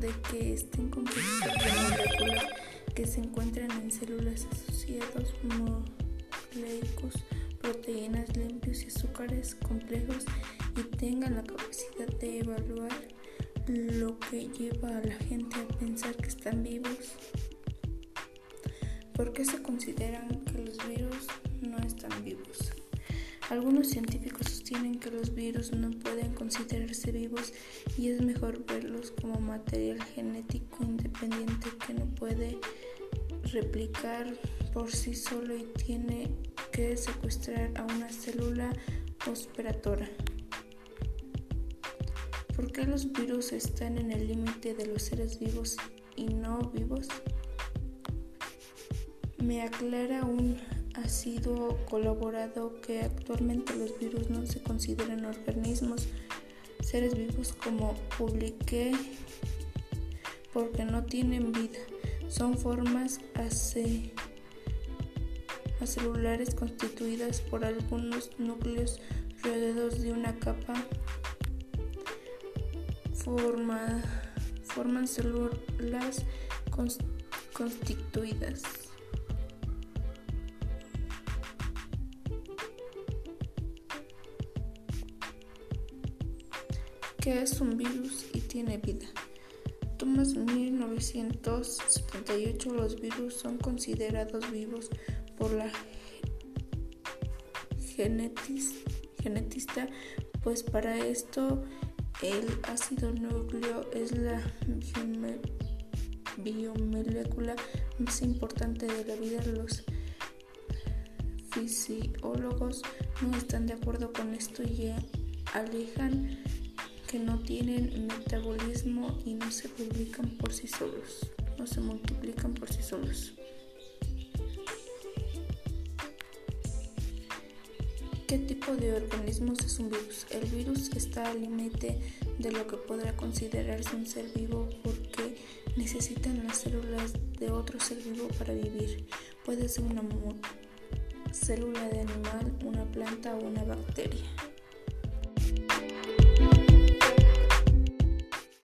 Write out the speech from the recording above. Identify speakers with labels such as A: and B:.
A: de que estén compuestos de moléculas que se encuentran en células asociados moleicos, proteínas limpios y azúcares complejos y tengan la capacidad de evaluar lo que lleva a la gente a pensar que están vivos. ¿Por qué se consideran que los virus no están vivos? Algunos científicos sostienen los virus no pueden considerarse vivos y es mejor verlos como material genético independiente que no puede replicar por sí solo y tiene que secuestrar a una célula hospedadora. ¿Por qué los virus están en el límite de los seres vivos y no vivos? Me aclara un ha sido colaborado que actualmente los virus no se consideran organismos, seres vivos como publiqué, porque no tienen vida, son formas acelulares constituidas por algunos núcleos rodeados de una capa. Forma, forman células constituidas. Que es un virus y tiene vida. Thomas 1978 los virus son considerados vivos por la genetista, pues para esto el ácido núcleo es la biomolécula más importante de la vida. Los fisiólogos no están de acuerdo con esto y alejan que no tienen metabolismo y no se publican por sí solos, no se multiplican por sí solos. ¿Qué tipo de organismos es un virus? El virus está al límite de lo que podrá considerarse un ser vivo porque necesitan las células de otro ser vivo para vivir. Puede ser una célula de animal, una planta o una bacteria.